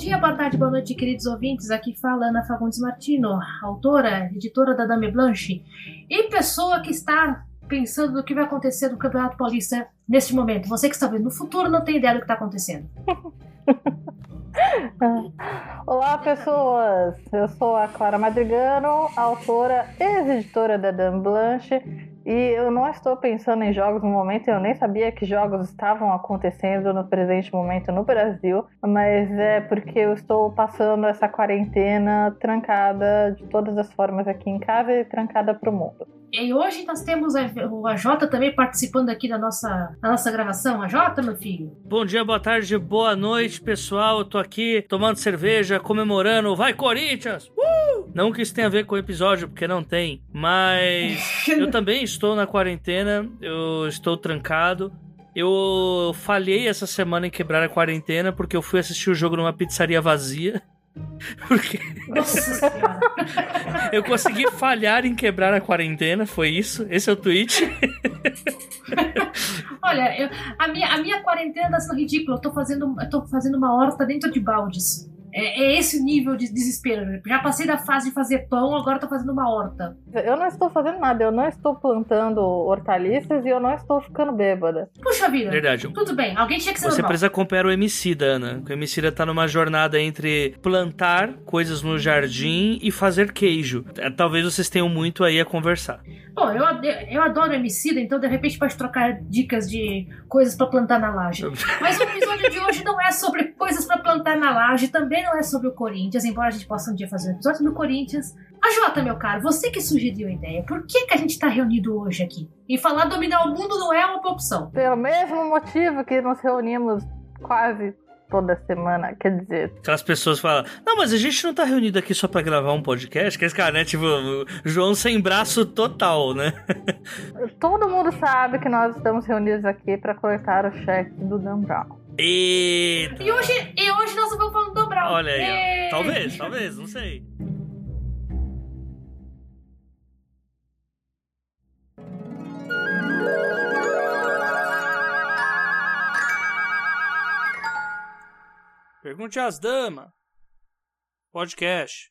dia, boa tarde, boa noite, queridos ouvintes. Aqui fala Ana Fagundes Martino, autora, editora da Dame Blanche e pessoa que está pensando no que vai acontecer no Campeonato Paulista neste momento. Você que está vendo no futuro não tem ideia do que está acontecendo. Olá, pessoas! Eu sou a Clara Madrigano, autora e ex-editora da Dame Blanche e eu não estou pensando em jogos no momento, eu nem sabia que jogos estavam acontecendo no presente momento no Brasil, mas é porque eu estou passando essa quarentena trancada de todas as formas aqui em casa e trancada para o mundo. E hoje nós temos a, o AJ também participando aqui da nossa, da nossa gravação. AJ, meu filho? Bom dia, boa tarde, boa noite, pessoal. Eu tô aqui tomando cerveja, comemorando. Vai, Corinthians! Uh! Não que isso tenha a ver com o episódio, porque não tem. Mas eu também estou na quarentena, eu estou trancado. Eu falhei essa semana em quebrar a quarentena porque eu fui assistir o jogo numa pizzaria vazia. Porque Nossa eu consegui falhar em quebrar a quarentena, foi isso? Esse é o tweet. Olha, eu, a, minha, a minha quarentena tá sendo ridícula. Eu tô fazendo, eu tô fazendo uma horta dentro de baldes. É, é esse o nível de desespero. Já passei da fase de fazer pão, agora tô fazendo uma horta. Eu não estou fazendo nada, eu não estou plantando hortaliças e eu não estou ficando bêbada. Puxa vida. Verdade. Tudo bem, alguém tinha que ser Você normal. precisa acompanhar o Emicida, Ana. O Emicida tá numa jornada entre plantar coisas no jardim e fazer queijo. É, Talvez vocês tenham muito aí a conversar. Bom, eu, eu adoro Emicida, então de repente pode trocar dicas de coisas pra plantar na laje. Mas o episódio de hoje não é sobre coisas pra plantar na laje, também não é sobre o Corinthians, embora a gente possa um dia fazer um episódio do Corinthians. A Jota, meu caro, você que sugeriu a ideia, por que, que a gente tá reunido hoje aqui? E falar dominar o mundo não é uma opção. Pelo mesmo motivo que nos reunimos quase toda semana, quer dizer, Aquelas pessoas falam, não, mas a gente não tá reunido aqui só pra gravar um podcast, que esse cara, né, tipo, o João sem braço total, né? todo mundo sabe que nós estamos reunidos aqui para coletar o cheque do Dan Brown. Eita! E hoje, e hoje nós vamos falando do Brown. Olha aí, talvez, talvez, não sei. Pergunte às damas. Podcast.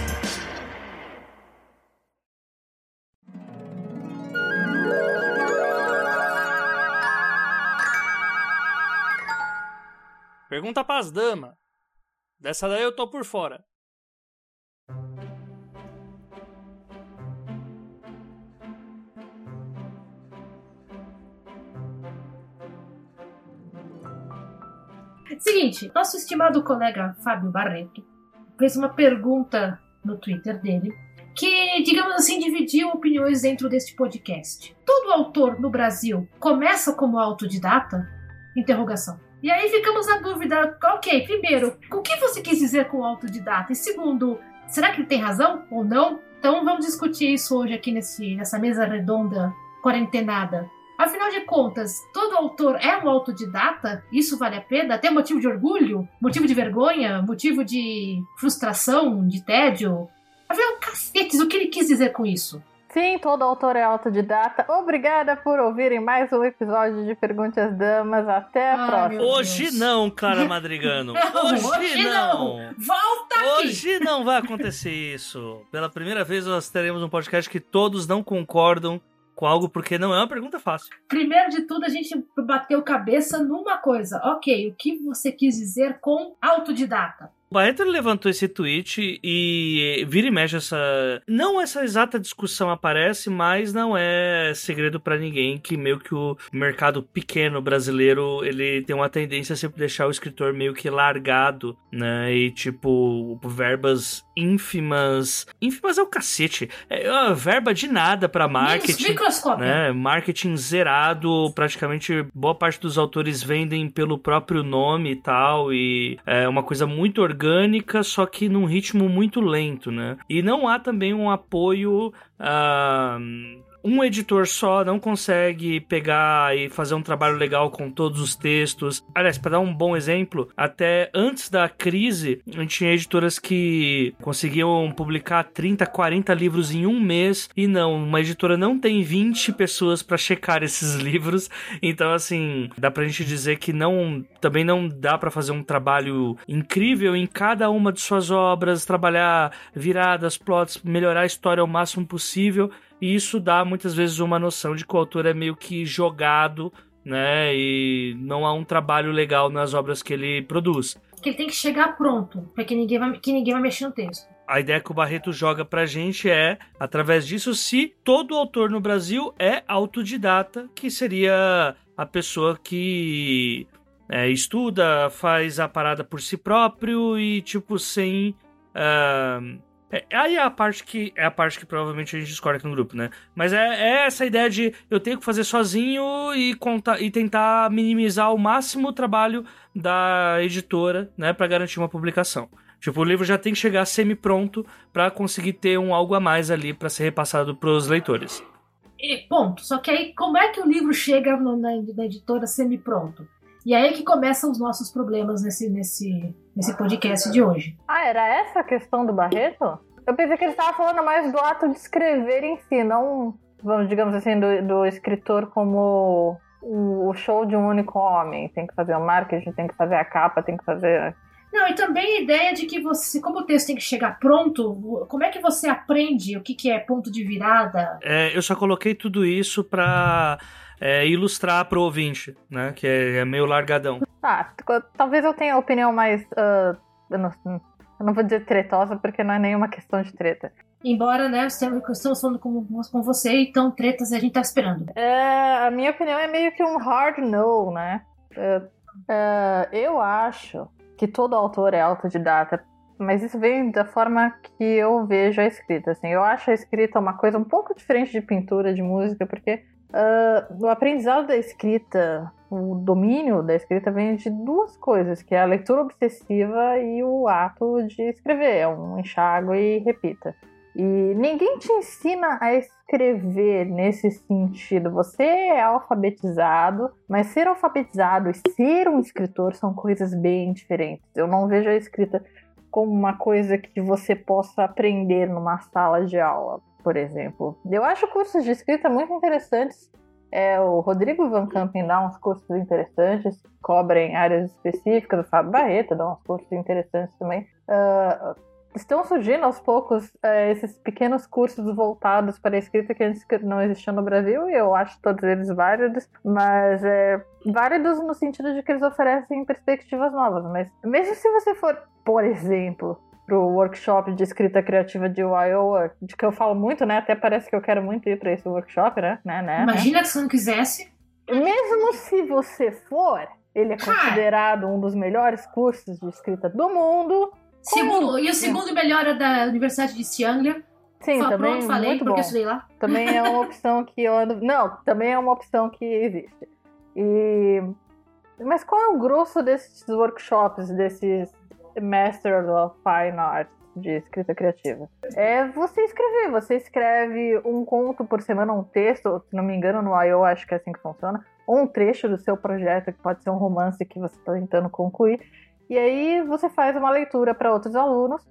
Pergunta pras damas. Dessa daí eu tô por fora. Seguinte, nosso estimado colega Fábio Barreto fez uma pergunta no Twitter dele que, digamos assim, dividiu opiniões dentro deste podcast. Todo autor no Brasil começa como autodidata? Interrogação. E aí ficamos na dúvida, ok, primeiro, o que você quis dizer com autodidata? E segundo, será que ele tem razão ou não? Então vamos discutir isso hoje aqui nesse, nessa mesa redonda quarentenada. Afinal de contas, todo autor é um autodidata? Isso vale a pena? Tem motivo de orgulho? Motivo de vergonha? Motivo de frustração? De tédio? Afinal, cacetes, o que ele quis dizer com isso? Sim, todo autor é autodidata. Obrigada por ouvirem mais um episódio de Pergunte às Damas. Até a Ai, próxima. Hoje não, Clara Madrigano. Não, hoje, hoje não. não. Volta aqui! Hoje não vai acontecer isso. Pela primeira vez nós teremos um podcast que todos não concordam com algo porque não é uma pergunta fácil. Primeiro de tudo, a gente bateu cabeça numa coisa. Ok, o que você quis dizer com autodidata? O Barreto levantou esse tweet e vira e mexe essa. Não essa exata discussão aparece, mas não é segredo para ninguém que meio que o mercado pequeno brasileiro ele tem uma tendência a sempre deixar o escritor meio que largado, né? E tipo, verbas ínfimas. ínfimas é o cacete. É uma verba de nada para marketing. Né? Marketing zerado, praticamente boa parte dos autores vendem pelo próprio nome e tal. E é uma coisa muito orgânica, só que num ritmo muito lento, né? E não há também um apoio. Uh, um editor só não consegue pegar e fazer um trabalho legal com todos os textos. Aliás, para dar um bom exemplo, até antes da crise, a gente tinha editoras que conseguiam publicar 30, 40 livros em um mês e não, uma editora não tem 20 pessoas para checar esses livros. Então, assim, dá pra gente dizer que não também não dá para fazer um trabalho incrível em cada uma de suas obras, trabalhar viradas, plots, melhorar a história ao máximo possível e isso dá muitas vezes uma noção de que o autor é meio que jogado, né? E não há um trabalho legal nas obras que ele produz. Que ele tem que chegar pronto, para que ninguém vai, que ninguém vai mexer no texto. A ideia que o Barreto joga pra gente é, através disso, se todo autor no Brasil é autodidata, que seria a pessoa que é, estuda, faz a parada por si próprio e, tipo, sem. Uh, é, aí é a parte que é a parte que provavelmente a gente discorda aqui no grupo, né? Mas é, é, essa ideia de eu tenho que fazer sozinho e e tentar minimizar o máximo o trabalho da editora, né, para garantir uma publicação. Tipo, o livro já tem que chegar semi-pronto para conseguir ter um algo a mais ali para ser repassado pros leitores. E, ponto. Só que aí, como é que o livro chega na, na editora semi-pronto? E aí é que começam os nossos problemas nesse, nesse, nesse podcast de hoje. Ah, era essa a questão do Barreto? Eu pensei que ele estava falando mais do ato de escrever em si, não, vamos, digamos assim, do, do escritor como o, show de um único homem. Tem que fazer o marketing, tem que fazer a capa, tem que fazer não, e também a ideia de que você, como o texto tem que chegar pronto, como é que você aprende o que, que é ponto de virada? É, eu só coloquei tudo isso para é, ilustrar pro ouvinte, né? Que é, é, meio largadão. Ah, talvez eu tenha opinião mais. Uh, eu, não, eu, não, vou dizer tretosa, porque não é nenhuma questão de treta. Embora, né, estamos falando com, com você, então tretas a gente tá esperando. É, a minha opinião é meio que um hard no, né? Uh, uh, eu acho que todo autor é autodidata, mas isso vem da forma que eu vejo a escrita. Assim, eu acho a escrita uma coisa um pouco diferente de pintura, de música, porque Uh, aprendizado da escrita, o domínio da escrita vem de duas coisas, que é a leitura obsessiva e o ato de escrever. É um enxágue e repita. E ninguém te ensina a escrever nesse sentido. Você é alfabetizado, mas ser alfabetizado e ser um escritor são coisas bem diferentes. Eu não vejo a escrita como uma coisa que você possa aprender numa sala de aula por exemplo. Eu acho cursos de escrita muito interessantes. É, o Rodrigo Van Campen dá uns cursos interessantes, cobrem áreas específicas, o Fábio Barreto dá uns cursos interessantes também. Uh, estão surgindo aos poucos uh, esses pequenos cursos voltados para a escrita que antes não existiam no Brasil, e eu acho todos eles válidos, mas é, válidos no sentido de que eles oferecem perspectivas novas. Mas mesmo se você for, por exemplo, pro workshop de escrita criativa de Iowa, de que eu falo muito, né? Até parece que eu quero muito ir para esse workshop, né? né, né Imagina né? se você não quisesse. Mesmo se você for, ele é considerado um dos melhores cursos de escrita do mundo. Segundo, e o segundo melhor é da Universidade de Xianglia. Sim, Fala, também pronto, falei, muito porque bom. lá. Também é uma opção que eu ando... Não, também é uma opção que existe. E... Mas qual é o grosso desses workshops, desses Master of Fine Arts de escrita criativa. É você escrever, você escreve um conto por semana, um texto, se não me engano, no I.O. acho que é assim que funciona, ou um trecho do seu projeto, que pode ser um romance que você está tentando concluir, e aí você faz uma leitura para outros alunos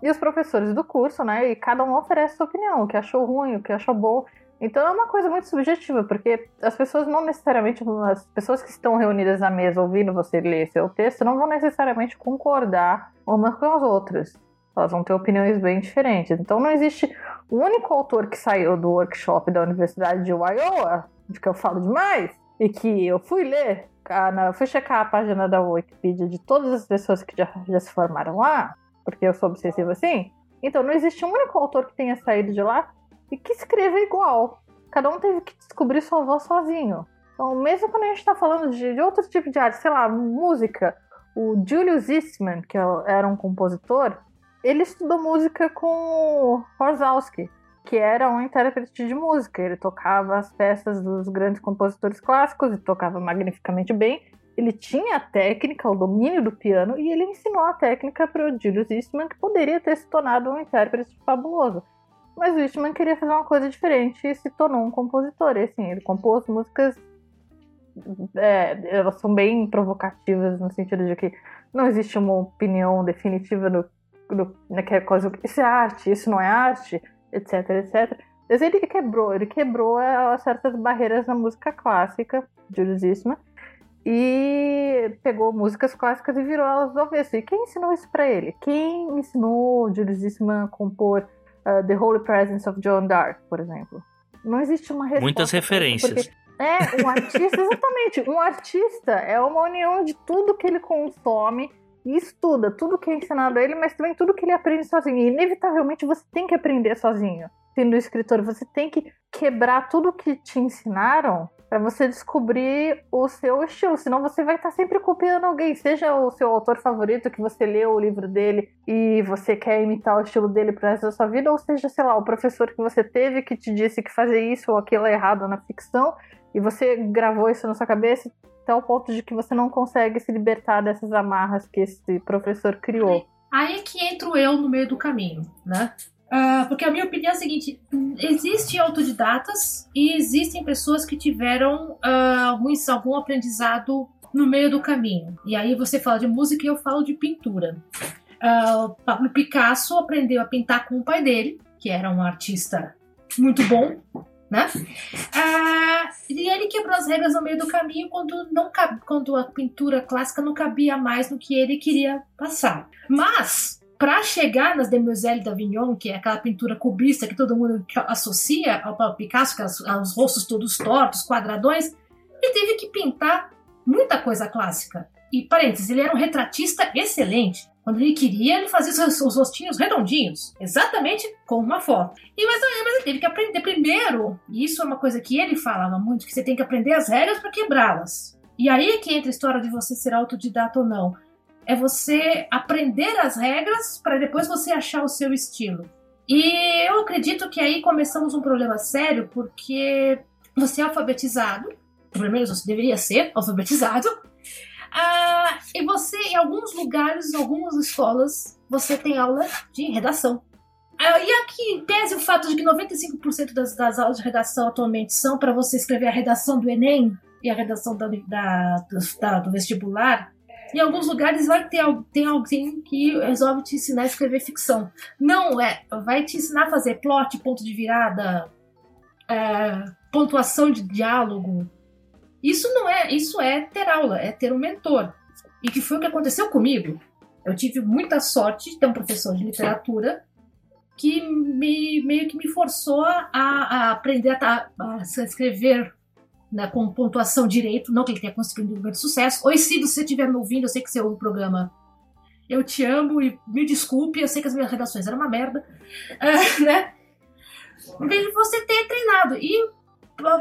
e os professores do curso, né? E cada um oferece sua opinião, o que achou ruim, o que achou bom. Então é uma coisa muito subjetiva, porque as pessoas não necessariamente, as pessoas que estão reunidas na mesa ouvindo você ler seu texto, não vão necessariamente concordar umas com as outras. Elas vão ter opiniões bem diferentes. Então não existe o único autor que saiu do workshop da Universidade de Iowa, de que eu falo demais, e que eu fui ler, eu fui checar a página da Wikipedia de todas as pessoas que já, já se formaram lá, porque eu sou obsessiva assim, então não existe um único autor que tenha saído de lá e que escreva igual. Cada um teve que descobrir sua voz sozinho. Então, mesmo quando a gente está falando de, de outro tipo de arte, sei lá, música, o Julius Eastman, que é era um compositor, ele estudou música com o Horzowski, que era um intérprete de música. Ele tocava as peças dos grandes compositores clássicos e tocava magnificamente bem. Ele tinha a técnica, o domínio do piano, e ele ensinou a técnica para o Julius Eastman, que poderia ter se tornado um intérprete fabuloso. Mas o queria fazer uma coisa diferente e se tornou um compositor. E assim, ele compôs músicas é, elas são bem provocativas no sentido de que não existe uma opinião definitiva no, no, naquela coisa, isso é arte, isso não é arte, etc, etc. Mas ele quebrou, ele quebrou é, certas barreiras na música clássica, Julius Eastman, e pegou músicas clássicas e virou elas do avesso. E quem ensinou isso para ele? Quem ensinou Eastman a compor uh, The Holy Presence of Joan d'Arc, por exemplo? Não existe uma resposta. Muitas referências. É, um artista, exatamente. Um artista é uma união de tudo que ele consome e estuda, tudo que é ensinado a ele, mas também tudo que ele aprende sozinho. E inevitavelmente você tem que aprender sozinho. Sendo escritor, você tem que quebrar tudo que te ensinaram para você descobrir o seu estilo, senão você vai estar tá sempre copiando alguém, seja o seu autor favorito que você leu o livro dele e você quer imitar o estilo dele pro resto da sua vida, ou seja, sei lá, o professor que você teve que te disse que fazer isso ou aquilo é errado na ficção e você gravou isso na sua cabeça até o ponto de que você não consegue se libertar dessas amarras que esse professor criou. Aí é que entro eu no meio do caminho, né? Uh, porque a minha opinião é a seguinte: existem autodidatas e existem pessoas que tiveram uh, alguns, algum aprendizado no meio do caminho. E aí você fala de música e eu falo de pintura. Uh, Pablo Picasso aprendeu a pintar com o pai dele, que era um artista muito bom, né? Ah, e ele quebrou as regras no meio do caminho quando, não, quando a pintura clássica não cabia mais no que ele queria passar. Mas, para chegar nas Demoiselles d'Avignon, que é aquela pintura cubista que todo mundo associa ao Pablo Picasso, que é os rostos todos tortos, quadradões, ele teve que pintar muita coisa clássica. E, parênteses, ele era um retratista excelente. Quando ele queria, ele fazia os, os rostinhos redondinhos, exatamente como uma foto. E mas, mas ele teve que aprender primeiro, e isso é uma coisa que ele falava muito, que você tem que aprender as regras para quebrá-las. E aí é que entra a história de você ser autodidata ou não. É você aprender as regras para depois você achar o seu estilo. E eu acredito que aí começamos um problema sério, porque você é alfabetizado, pelo menos você deveria ser alfabetizado, ah, e você, em alguns lugares, em algumas escolas, você tem aula de redação. Ah, e aqui, em tese, o fato de que 95% das, das aulas de redação atualmente são para você escrever a redação do Enem e a redação da, da, da, do vestibular, em alguns lugares vai ter tem alguém que resolve te ensinar a escrever ficção. Não é, vai te ensinar a fazer plot, ponto de virada, é, pontuação de diálogo, isso não é, isso é ter aula, é ter um mentor. E que foi o que aconteceu comigo. Eu tive muita sorte de ter um professor de literatura que me, meio que me forçou a, a aprender a, a, escrever né, com pontuação direito, não que ele tenha conseguido um grande sucesso. Oi, Cido, se você estiver me ouvindo, eu sei que você ouve o programa. Eu te amo e me desculpe, eu sei que as minhas redações eram uma merda. Uh, né? Você ter treinado. E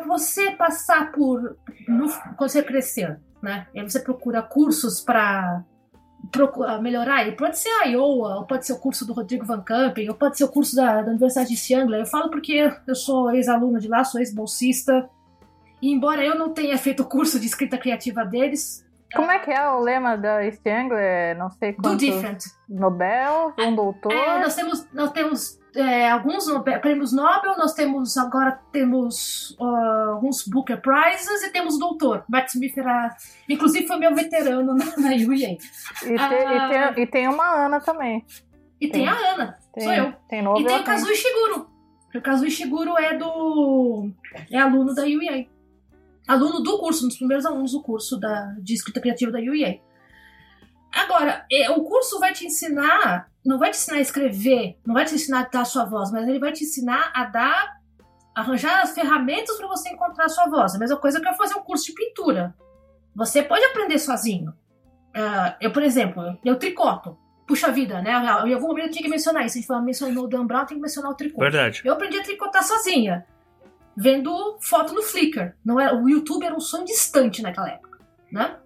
você passar por. No, quando você crescer, né? E aí você procura cursos para melhorar. E pode ser a Iowa, ou pode ser o curso do Rodrigo Van Campen, ou pode ser o curso da, da Universidade de Siangla. Eu falo porque eu sou ex-aluna de lá, sou ex-bolsista. E embora eu não tenha feito o curso de escrita criativa deles. Como é que é o lema da East Anglia? Não sei quantos... Do different. Nobel, um doutor... É, nós temos, nós temos é, alguns prêmios Nobel, nós temos agora temos uh, alguns Booker Prizes e temos o doutor. Matt Smith era, inclusive foi meu veterano na, na UEA. E, ah, e, tem, e tem uma Ana também. E tem, tem a Ana, tem, sou eu. Tem Nobel, e tem o Kazuo Ishiguro. O Kazuo Ishiguro é do é aluno da UEA. Aluno do curso, um dos primeiros alunos do curso da, de escrita criativa da UEA. Agora, é, o curso vai te ensinar, não vai te ensinar a escrever, não vai te ensinar a dar a sua voz, mas ele vai te ensinar a dar arranjar as ferramentas para você encontrar a sua voz. A mesma coisa que eu fazer um curso de pintura. Você pode aprender sozinho. Uh, eu, por exemplo, eu tricoto. Puxa vida, né? Em algum momento eu tinha que mencionar isso. A gente mencionou o Dan Brown, tem que mencionar o tricô. Verdade. Eu aprendi a tricotar sozinha, vendo foto no Flickr. Não era, o YouTube era um sonho distante naquela época, né?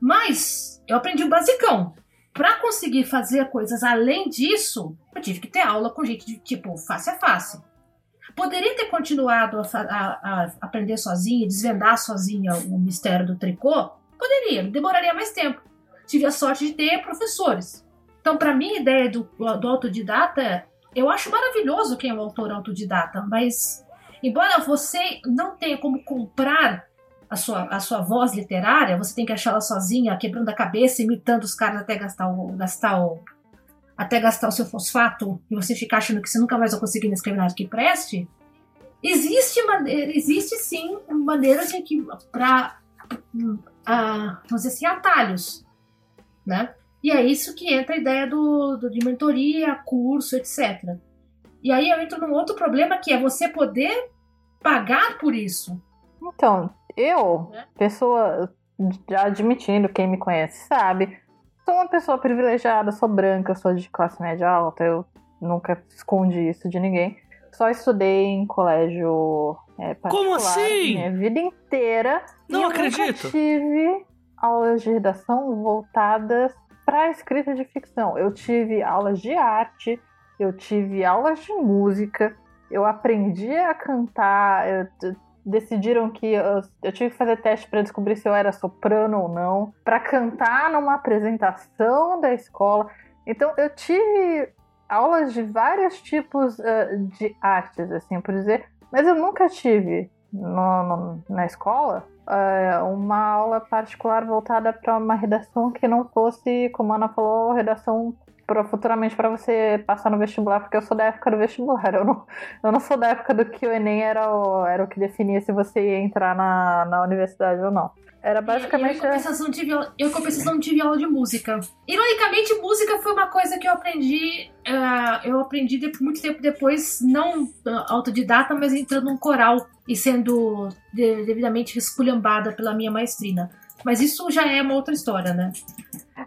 Mas eu aprendi o basicão. Para conseguir fazer coisas além disso, eu tive que ter aula com gente de tipo face a face. Poderia ter continuado a, a, a aprender sozinha, desvendar sozinha o mistério do tricô? Poderia, demoraria mais tempo. Tive a sorte de ter professores. Então, para mim, a ideia do, do autodidata, eu acho maravilhoso quem é o autor autodidata, mas embora você não tenha como comprar a sua, a sua voz literária, você tem que achar ela sozinha, quebrando a cabeça, imitando os caras até gastar o, gastar o, até gastar o seu fosfato e você ficar achando que você nunca mais vai conseguir escrever nada que preste, existe, existe sim maneiras de que para dizer assim, atalhos, né? E é isso que entra a ideia do, do, de mentoria, curso, etc. E aí eu entro num outro problema que é você poder pagar por isso. Então, eu, é. pessoa já admitindo, quem me conhece sabe, sou uma pessoa privilegiada, sou branca, sou de classe média alta, eu nunca escondi isso de ninguém. Só estudei em colégio é, particular Como assim? minha vida inteira. Não e acredito. Eu tive aulas de redação voltadas para escrita de ficção. Eu tive aulas de arte, eu tive aulas de música, eu aprendi a cantar. Eu, decidiram que eu, eu, tive que fazer teste para descobrir se eu era soprano ou não, para cantar numa apresentação da escola. Então eu tive aulas de vários tipos uh, de artes, assim por dizer, mas eu nunca tive no, no, na escola uh, uma aula particular voltada para uma redação que não fosse, como a Ana falou, redação pra, futuramente para você passar no vestibular, porque eu sou da época do vestibular. Eu não, eu não sou da época do que o Enem era o, era o que definia se você ia entrar na, na universidade ou não. Era basicamente. Eu, em compensação, tive, eu, em compensação, tive aula de música. Ironicamente, música foi uma coisa que eu aprendi. Uh, eu aprendi de, muito tempo depois, não uh, autodidata, mas entrando num coral e sendo de, devidamente esculhambada pela minha maestrina. Mas isso já é uma outra história, né?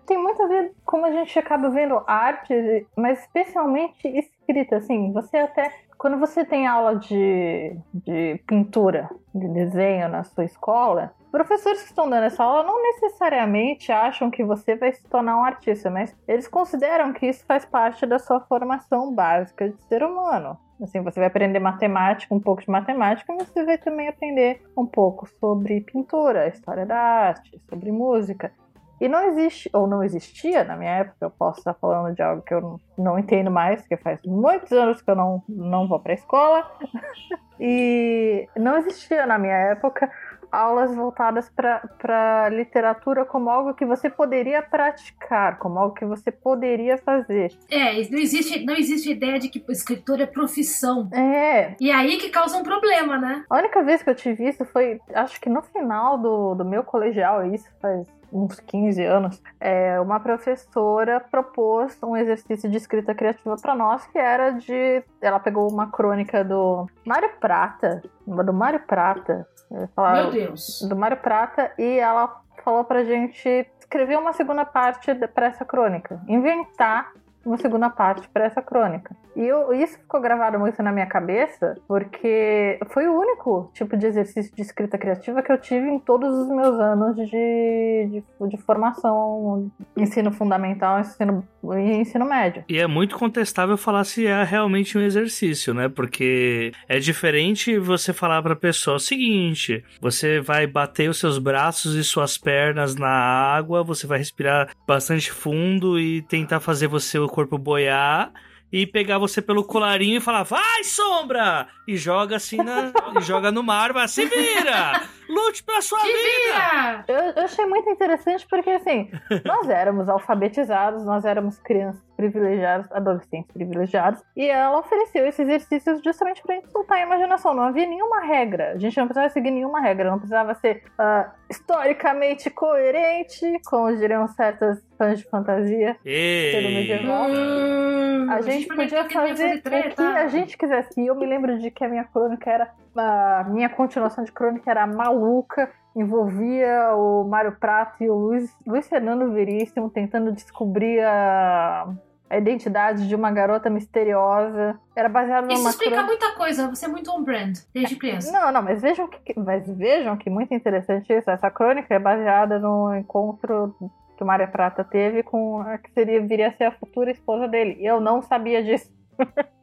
Tem muito a ver como a gente acaba vendo arte, mas especialmente escrita, assim, você até quando você tem aula de, de pintura, de desenho na sua escola, professores que estão dando essa aula não necessariamente acham que você vai se tornar um artista, mas eles consideram que isso faz parte da sua formação básica de ser humano. Assim, você vai aprender matemática, um pouco de matemática, mas você vai também aprender um pouco sobre pintura, história da arte, sobre música. E não existe, ou não existia na minha época, eu posso estar falando de algo que eu não, entendo mais, porque faz muitos anos que eu não, não vou para a escola. e não existia na minha época aulas voltadas para literatura como algo que você poderia praticar, como algo que você poderia fazer. É, não existe, não existe ideia de que escritor é profissão. É. E aí que causa um problema, né? A única vez que eu tive isso foi, acho que no final do, do meu colegial, isso faz uns 15 anos, é, uma professora propôs um exercício de escrita criativa para nós que era de. Ela pegou uma crônica do Mário Prata, do Mário Prata. Falar, Meu Deus! Do Mário Prata, e ela falou pra gente escrever uma segunda parte para essa crônica. Inventar uma segunda parte para essa crônica. E eu, isso ficou gravado muito na minha cabeça, porque foi o único tipo de exercício de escrita criativa que eu tive em todos os meus anos de, de, de formação, ensino fundamental, ensino, ensino médio. E é muito contestável falar se é realmente um exercício, né? Porque é diferente você falar para a pessoa o seguinte: você vai bater os seus braços e suas pernas na água, você vai respirar bastante fundo e tentar fazer você corpo boiar e pegar você pelo colarinho e falar, vai, sombra! E joga assim na. e joga no mar, vai, se vira! Lute pela sua se vida! Eu, eu, achei muito interessante porque, assim, nós éramos alfabetizados, nós éramos crianças privilegiados, adolescentes privilegiados, e ela ofereceu esses exercícios justamente pra gente soltar a imaginação. Não havia nenhuma regra, a gente não precisava seguir nenhuma regra, não precisava ser uh, historicamente coerente, como diriam certas fãs de fantasia pelo medieval. Hum, A gente podia fazer o que a gente quisesse. E eu me lembro de que a minha crônica era. A minha continuação de crônica era maluca, envolvia o Mário Prato e o Luiz, Luiz Fernando Veríssimo tentando descobrir a, a identidade de uma garota misteriosa. Era baseado Isso numa explica crônica. muita coisa, você é muito on-brand desde criança. Não, não, mas vejam que, mas vejam que muito interessante isso. Essa crônica é baseada no encontro que o Mário Prata teve com a que seria, viria a ser a futura esposa dele. E eu não sabia disso.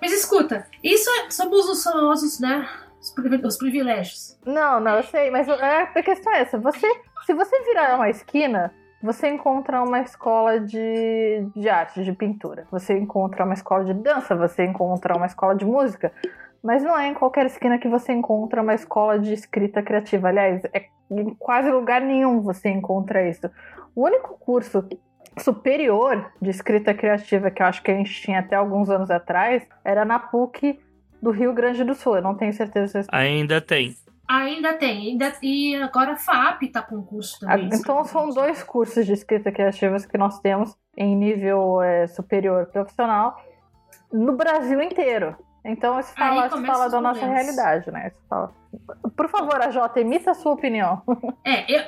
Mas escuta, isso é, somos os famosos, né? Os, privi- os privilégios. Não, não, eu sei, mas é, a questão é essa. Você, se você virar uma esquina, você encontra uma escola de, de arte, de pintura. Você encontra uma escola de dança, você encontra uma escola de música. Mas não é em qualquer esquina que você encontra uma escola de escrita criativa. Aliás, é em quase lugar nenhum você encontra isso. O único curso superior de escrita criativa que eu acho que a gente tinha até alguns anos atrás era na PUC do Rio Grande do Sul. Eu não tenho certeza se Ainda tem. Ainda tem, ainda, e agora a FAP tá com curso Ah, também. Então são dois cursos de escrita criativa que nós temos em nível é, superior profissional no Brasil inteiro. Então isso fala, isso fala da nossa problemas. realidade, né? Isso fala. Por favor, a Jota, emita a sua opinião. É, eu,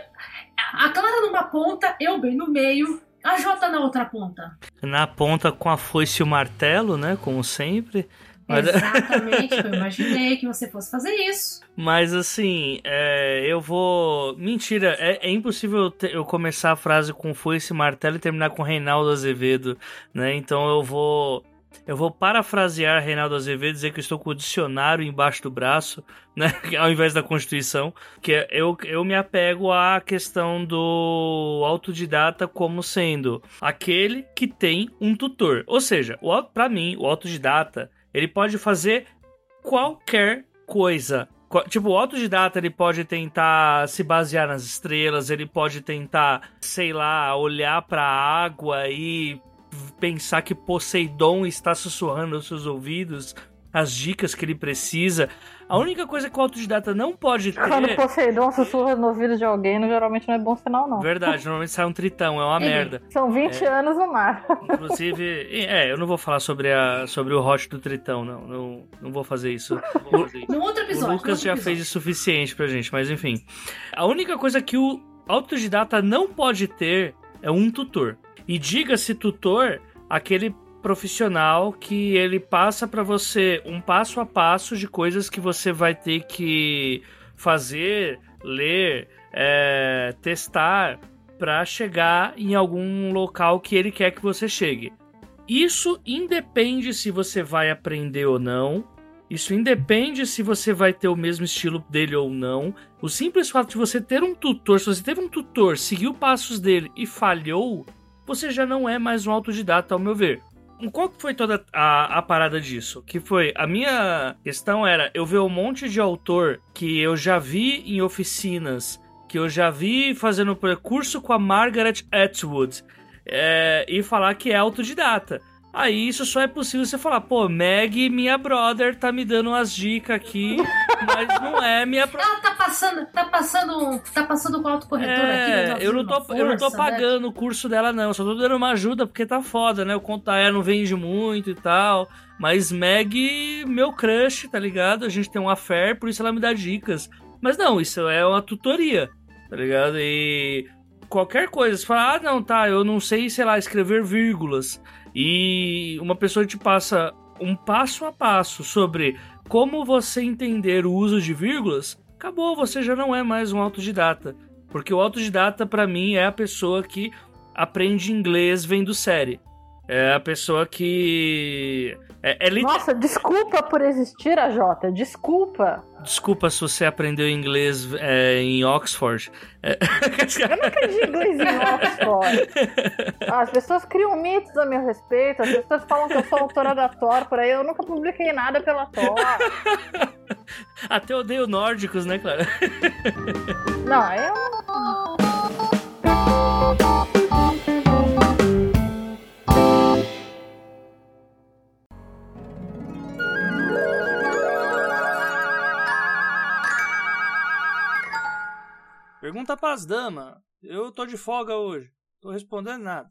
a Clara numa ponta, eu bem no meio, a Jota na outra ponta. Na ponta com a foice e o martelo, né? Como sempre. Mas- Exatamente, eu imaginei que você fosse fazer isso. Mas assim, é, eu vou. Mentira, é, é impossível te- eu começar a frase com foice e martelo e terminar com Reinaldo Azevedo, né? Então eu vou. Eu vou parafrasear Reinaldo Azevedo e dizer que eu estou com o dicionário embaixo do braço, né? Ao invés da Constituição. Que é- eu, eu me apego à questão do autodidata como sendo aquele que tem um tutor. Ou seja, pra mim, o autodidata, ele pode fazer qualquer coisa. Tipo, o autodidata ele pode tentar se basear nas estrelas, ele pode tentar, sei lá, olhar pra água e pensar que Poseidon está sussurrando aos seus ouvidos as dicas que ele precisa. A única coisa que o autodidata não pode Quando ter. Poseidon sussurra no ouvido de alguém, geralmente não é bom sinal, não. Verdade, normalmente sai um tritão, é uma É. merda. São 20 anos no mar. Inclusive, é, eu não vou falar sobre, a, sobre o hot do tritão, não. Não, não vou fazer isso. Não vou fazer isso. No outro episódio. O Lucas já episódio. fez o suficiente pra gente, mas enfim. A única coisa que o autodidata não pode ter é um tutor. E diga-se tutor, aquele profissional que ele passa pra você um passo a passo de coisas que você vai ter que fazer, ler, é, testar pra chegar em algum local que ele quer que você chegue. Isso independe se você vai aprender ou não. Isso independe se você vai ter o mesmo estilo dele ou não. O simples fato de você ter um tutor, se você teve um tutor, seguiu passos dele e falhou, você já não é mais um autodidata, ao meu ver. Qual que foi toda a, a parada disso? Que foi, a minha questão era eu ver um monte de autor que eu já vi em oficinas, que eu já vi fazendo percurso com a Margaret Atwood, é, e falar que é autodidata. Aí isso só é possível você falar, pô, Meg, minha brother, tá me dando umas dicas aqui, mas não é minha pro- Ela tá passando, tá passando, tá passando com autocorretor aqui. É, dando eu não, tô, uma eu não tô força, né? pagando o curso dela, não. Só tô dando uma ajuda porque tá foda, né? O conto da Aya não vende muito e tal. Mas Meg, meu crush, tá ligado? A gente tem um affair, por isso ela me dá dicas. Mas não, isso é uma tutoria, tá ligado? E qualquer coisa, você fala, ah, não, tá, eu não sei, sei lá, escrever vírgulas. E uma pessoa te passa um passo a passo sobre como você entender o uso de vírgulas, acabou, você já não é mais um autodidata. Porque o autodidata, pra mim, é a pessoa que aprende inglês vendo série. É a pessoa que. É, é liter- Nossa, desculpa por existir a Jota, desculpa. Desculpa se você aprendeu inglês é, em Oxford. É... Eu não aprendi inglês em Oxford. As pessoas criam mitos a meu respeito, as pessoas falam que eu sou autora da Thor por aí, eu nunca publiquei nada pela Thor. Até odeio nórdicos, né, Clara? Não, eu. Pergunta pras damas. Eu tô de folga hoje. Tô respondendo nada.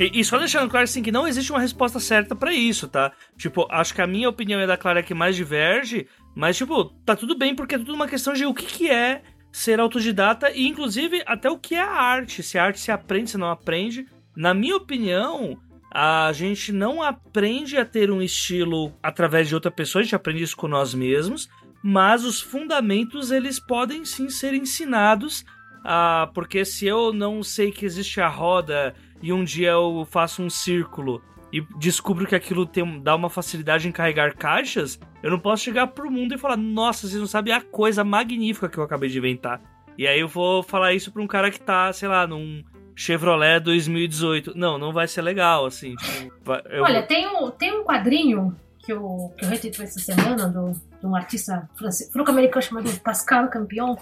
E, e, só deixando claro assim que não existe uma resposta certa para isso, tá? Tipo, acho que a minha opinião é da Clara que mais diverge, mas tipo, tá tudo bem porque é tudo uma questão de o que, que é ser autodidata e inclusive até o que é a arte, se a arte se aprende, se não aprende. Na minha opinião, a gente não aprende a ter um estilo através de outra pessoa, a gente aprende isso com nós mesmos, mas os fundamentos eles podem sim ser ensinados, ah, porque se eu não sei que existe a roda e um dia eu faço um círculo e descubro que aquilo tem, dá uma facilidade em carregar caixas, eu não posso chegar pro mundo e falar, nossa, vocês não sabem a coisa magnífica que eu acabei de inventar. E aí eu vou falar isso pra um cara que tá, sei lá, num Chevrolet 2018. Não, não vai ser legal, assim. Tipo, eu... Olha, tem um, tem um quadrinho que eu, que eu retuitei essa semana do, de um artista franco-americano chamado Pascal Campion,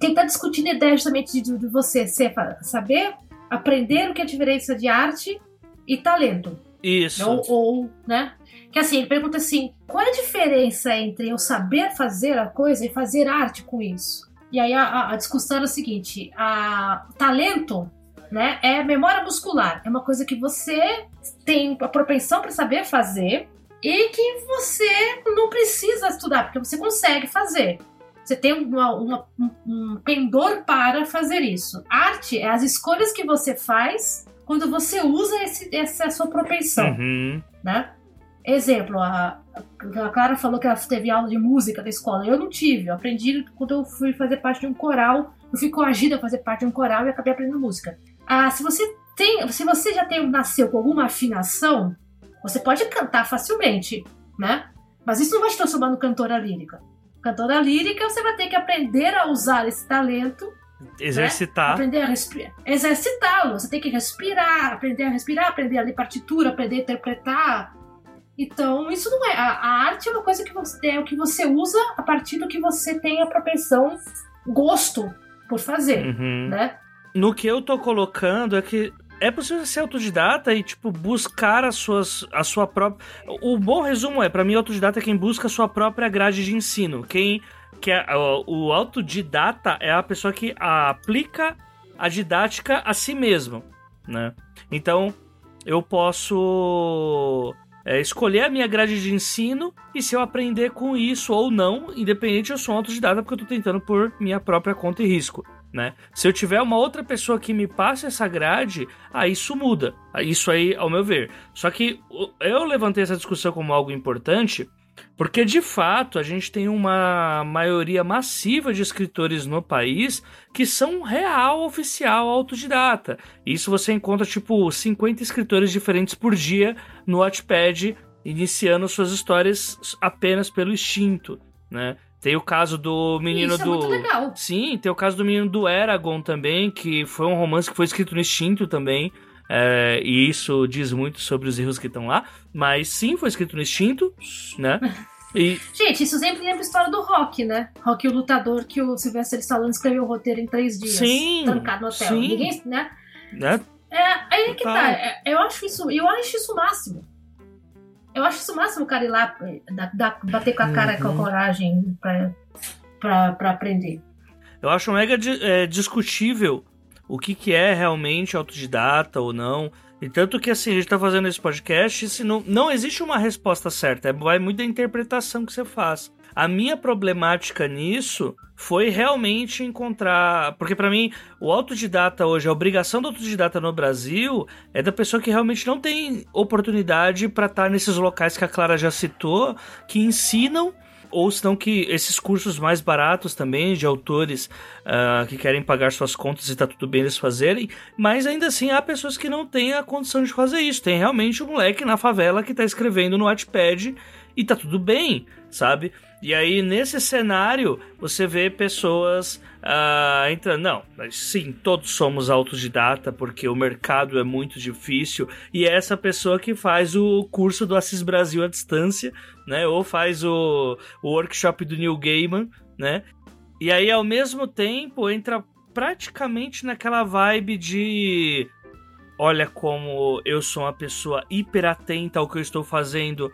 que está discutindo a ideia justamente de, de você ser, saber aprender o que é a diferença de arte e talento. Isso. Ou, ou, né? Que assim, ele pergunta assim: qual é a diferença entre eu saber fazer a coisa e fazer arte com isso? E aí a, a discussão é o seguinte: a talento, né, é memória muscular, é uma coisa que você tem a propensão para saber fazer e que você não precisa estudar, porque você consegue fazer. Você tem uma, uma, um, pendor para fazer isso. Arte é as escolhas que você faz quando você usa esse, essa sua propensão, uhum. né? Exemplo, a, a Clara falou que ela teve aula de música da escola. Eu não tive. Eu aprendi quando eu fui fazer parte de um coral. Eu fui coagida a fazer parte de um coral e acabei aprendendo música. Ah, se você tem, se você já tem nasceu com alguma afinação, você pode cantar facilmente, né? Mas isso não vai te transformar no cantora lírica cantora lírica, você vai ter que aprender a usar esse talento. Né? Exercitar. Né? Aprender a respirar. Exercitá-lo. Você tem que respirar, aprender a respirar, aprender a ler partitura, aprender a interpretar. Então, isso não é. A, a arte é uma coisa que você tem, o que você usa a partir do que você tem a propensão, gosto por fazer, uhum. né? No que eu tô colocando é que é possível ser autodidata e, tipo, buscar as suas, a sua própria. O bom resumo é, para mim, autodidata é quem busca a sua própria grade de ensino. Quem. Que é, o autodidata é a pessoa que aplica a didática a si mesmo, né? Então, eu posso é, escolher a minha grade de ensino e se eu aprender com isso ou não, independente, eu sou um autodidata porque eu tô tentando por minha própria conta e risco né? Se eu tiver uma outra pessoa que me passe essa grade, aí isso muda. Isso aí, ao meu ver. Só que eu levantei essa discussão como algo importante, porque de fato a gente tem uma maioria massiva de escritores no país que são real oficial autodidata. Isso você encontra tipo 50 escritores diferentes por dia no Wattpad iniciando suas histórias apenas pelo instinto, né? Tem o caso do menino Isso do. É muito legal. Sim, tem o caso do menino do Eragon também, que foi um romance que foi escrito no instinto também. É, e isso diz muito sobre os erros que estão lá. Mas sim, foi escrito no instinto, né? E... Gente, isso sempre lembra a história do Rock, né? Rock, o lutador que o Sylvester Stallone escreveu o roteiro em três dias. Sim. Trancado no hotel. Sim. Ninguém, né? né? É, aí é que tá. É, eu acho isso, eu acho isso o máximo. Eu acho isso o máximo o cara ir lá, da, da, bater com a cara uhum. com a coragem pra, pra, pra aprender. Eu acho mega é, discutível o que, que é realmente autodidata ou não. E tanto que assim, a gente tá fazendo esse podcast, se não, não existe uma resposta certa, é, vai muito da interpretação que você faz. A minha problemática nisso foi realmente encontrar. Porque para mim, o autodidata hoje, a obrigação do autodidata no Brasil é da pessoa que realmente não tem oportunidade para estar tá nesses locais que a Clara já citou, que ensinam ou senão que esses cursos mais baratos também, de autores uh, que querem pagar suas contas e tá tudo bem eles fazerem, mas ainda assim há pessoas que não têm a condição de fazer isso. Tem realmente um moleque na favela que tá escrevendo no Wattpad e tá tudo bem, sabe? E aí, nesse cenário, você vê pessoas uh, entrando. Não, mas sim, todos somos autodidata, porque o mercado é muito difícil. E é essa pessoa que faz o curso do Assis Brasil à distância, né? Ou faz o, o workshop do Neil Gaiman, né? E aí, ao mesmo tempo, entra praticamente naquela vibe de olha como eu sou uma pessoa hiper atenta ao que eu estou fazendo,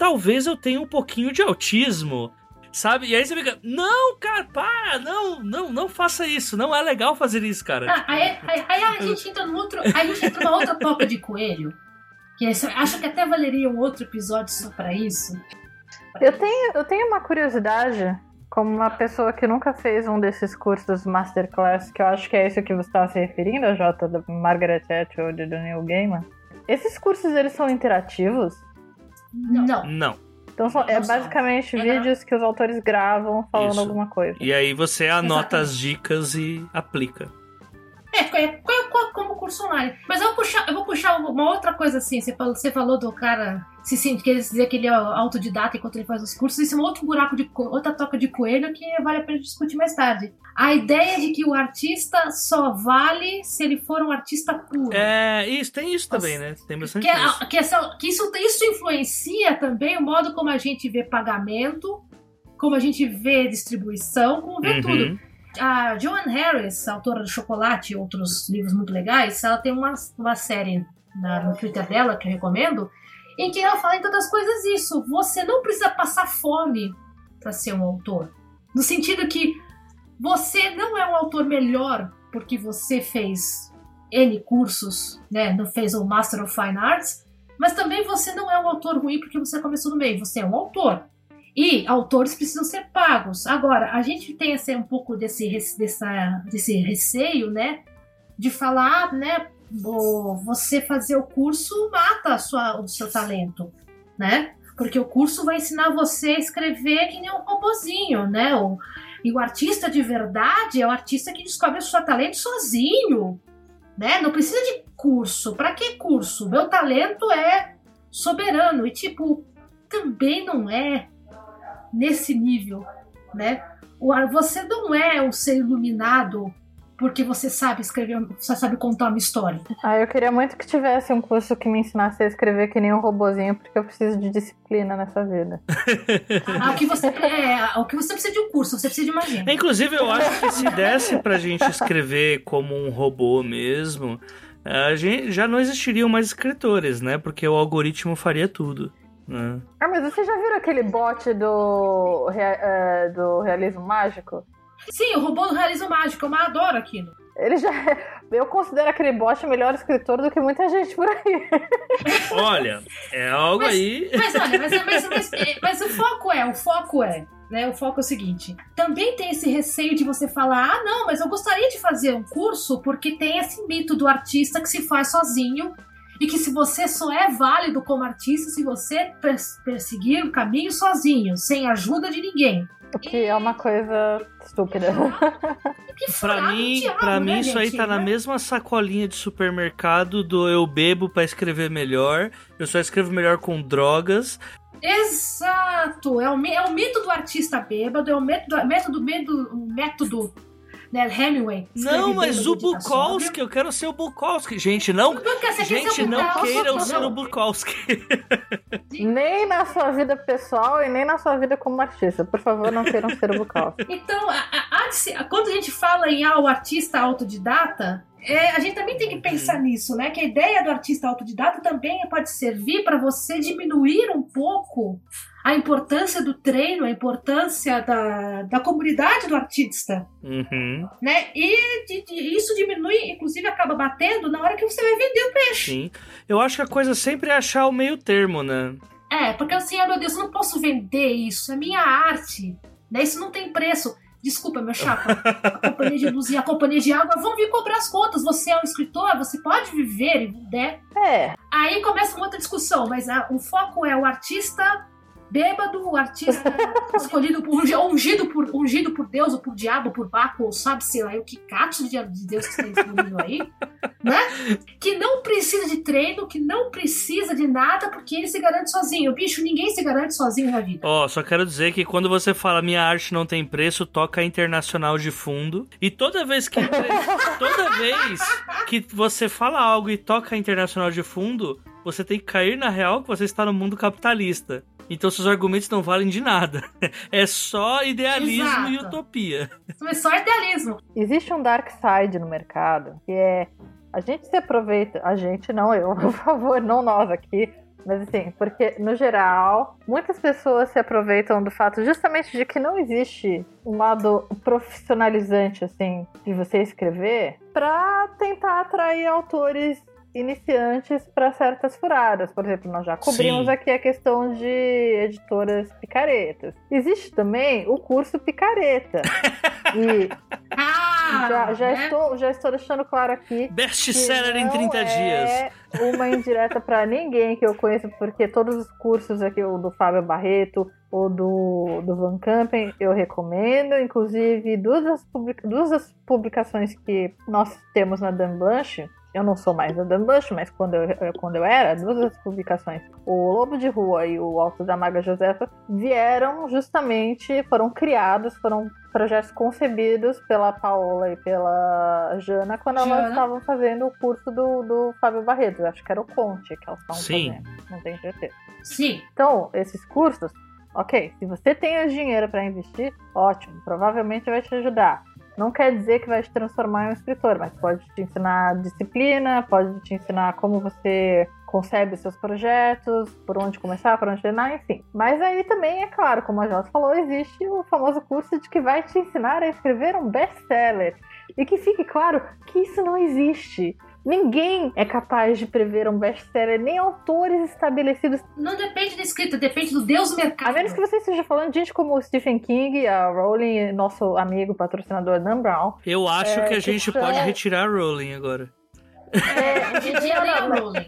talvez eu tenha um pouquinho de autismo. Sabe? E aí você fica, não, cara, para, não, não, não faça isso, não é legal fazer isso, cara. Ah, aí, aí, aí, a gente entra num outro. Aí a gente entra numa outra toca de coelho. Que é, acho que até valeria um outro episódio só pra isso. Eu tenho, eu tenho uma curiosidade, como uma pessoa que nunca fez um desses cursos Masterclass, que eu acho que é isso que você estava se referindo, Jota, da Margaret Atwood e do Neil Gaiman. Esses cursos, eles são interativos? Não. Não. Então são, é basicamente É. vídeos que os autores gravam falando Isso. alguma coisa. E aí você anota Exatamente. as dicas e aplica. É, é, é como curso online. Mas eu vou puxar, eu vou puxar uma outra coisa assim. Você falou, você falou do cara se sente, querer dizer que ele é autodidata enquanto ele faz os cursos. Isso é um outro buraco de outra toca de coelho que vale a pena discutir mais tarde. A ideia de que o artista só vale se ele for um artista puro. É, isso, tem isso também, né? Tem bastante Que, é isso. que, essa- que isso, isso influencia também o modo como a gente vê pagamento, como a gente vê distribuição, como vê tudo. A Joan Harris, autora do Chocolate e outros livros muito legais, ela tem uma, uma série na- no Twitter dela, que eu recomendo, em que ela fala, entre outras coisas, isso. Você não precisa passar fome para ser um autor. No sentido que você não é um autor melhor porque você fez N cursos, né? Não fez o Master of Fine Arts, mas também você não é um autor ruim porque você começou no meio. Você é um autor. E autores precisam ser pagos. Agora, a gente tem assim, um pouco desse, dessa, desse receio, né? De falar, né? vo- Você fazer o curso mata sua, o seu talento, né? Porque o curso vai ensinar você a escrever que nem um robozinho, né? O, e o artista de verdade é o artista que descobre o seu talento sozinho, né? Não precisa de curso. Para que curso? Meu talento é soberano e tipo também não é nesse nível, né? O- Você não é um ser iluminado porque você sabe escrever, você sabe contar uma história. Ah, eu queria muito que tivesse um curso que me ensinasse a escrever que nem um robozinho, porque eu preciso de disciplina nessa vida. Ah, o que você é, o que você precisa de um curso, você precisa de uma agenda. Inclusive, eu acho que se desse pra gente escrever como um robô mesmo, a gente, já não existiriam mais escritores, né? Porque o algoritmo faria tudo. Né? Ah, mas você já viu aquele bot do, rea- é, do realismo mágico? Sim, o robô do realismo mágico, eu adoro aquilo. Ele já. Eu considero aquele bot melhor escritor do que muita gente por aí. Olha, é algo Mas- aí. Mas olha, mas, mas, mas, mas o foco é, o foco é, né? O foco é o seguinte: também tem esse receio de você falar, ah, não, mas eu gostaria de fazer um curso porque tem esse mito do artista que se faz sozinho. E que se você só é válido como artista se você pers- perseguir o caminho sozinho, sem ajuda de ninguém. O que é uma coisa estúpida. Que Pra mim, diabo, pra né, mim isso aí gente? tá na Né? mesma sacolinha de supermercado do eu bebo pra escrever melhor, eu só escrevo melhor com drogas. Exato! É o, é o mito do artista bêbado, é o método, método, método, o método né, Hemingway. Não, mas o Bukowski. Eu quero ser o Bukowski. Gente, não, gente, não Bukowski, queiram ser o Bukowski. nem na sua vida pessoal e nem na sua vida como artista. Por favor, não queiram ser o Bukowski. Então, a- a- há de se- quando a gente fala em ah, o artista autodidata, é, a gente também tem que pensar nisso, né? Que a ideia do artista autodidata também pode servir para você diminuir um pouco a importância do treino, a importância da, da comunidade do artista, Uhum, né? E de- de- isso diminui, inclusive acaba batendo na hora que você vai vender o peixe. sim. Eu acho que a coisa sempre é achar o meio termo, né? É, porque assim, ah, meu Deus, eu não posso vender isso, é minha arte, né? Isso não tem preço. Desculpa, meu chapa. A companhia de luz e a companhia de água vão vir cobrar as contas. Você é um escritor, você pode viver, né? É, Aí começa uma outra discussão, mas ah, o foco é o artista bêbado, o artista escolhido por ungido por ungido por Deus ou por diabo, por Baco, ou sabe sei lá, o que cato de de Deus que está disponível aí, né? Que não precisa de treino, que não precisa de nada, porque ele se garante sozinho. Bicho, ninguém se garante sozinho na vida. Ó, só quero dizer que quando você fala minha arte não tem preço, toca internacional de fundo. E toda vez que toda vez que você fala algo e toca internacional de fundo, você tem que cair na real que você está no mundo capitalista. Então seus argumentos não valem de nada. É só idealismo e Exato. utopia. Mas só idealismo. existe um dark side no mercado que é a gente se aproveita, a gente não, eu, por favor, não nós aqui, mas assim, porque no geral, muitas pessoas se aproveitam do fato justamente de que não existe um lado profissionalizante, assim, de você escrever, para tentar atrair autores iniciantes para certas furadas. Por exemplo, nós já cobrimos Sim. aqui a questão de editoras picaretas. Existe também o curso picareta. e ah, já, já, né? estou, já estou deixando claro aqui. Best-seller em 30 é dias. Uma indireta para ninguém que eu conheço, porque todos os cursos aqui, o do Fábio Barreto, ou do, do Van Campen, eu recomendo. Inclusive, duas das, publica duas das publicações que nós temos na Dan Blanche eu não sou mais a Dan Bush, mas quando eu, quando eu era, duas das publicações, o Lobo de Rua e o Alto da Maga Josefa, vieram justamente, foram criados, foram projetos concebidos pela Paola e pela Jana quando Jana. elas estavam fazendo o curso do, do Fábio Barreto. Eu acho que era o Conte que elas estavam fazendo, não tenho certeza. Sim. Então, esses cursos, ok, se você tem o dinheiro para investir, ótimo, provavelmente vai te ajudar. Não quer dizer que vai te transformar em um escritor, mas pode te ensinar disciplina, pode te ensinar como você concebe seus projetos, por onde começar, por onde terminar, enfim. Mas aí também, é claro, como a Jota falou, existe o famoso curso de que vai te ensinar a escrever um best-seller. E que fique claro que isso não existe. Ninguém é capaz de prever um best-seller, nem autores estabelecidos. Não depende da escrita, depende do Deus do mercado. A menos que você esteja falando de gente como o Stephen King, a Rowling, nosso amigo patrocinador Dan Brown. Eu acho é, que a gente que pode retirar a Rowling agora. É, ela, Rowling.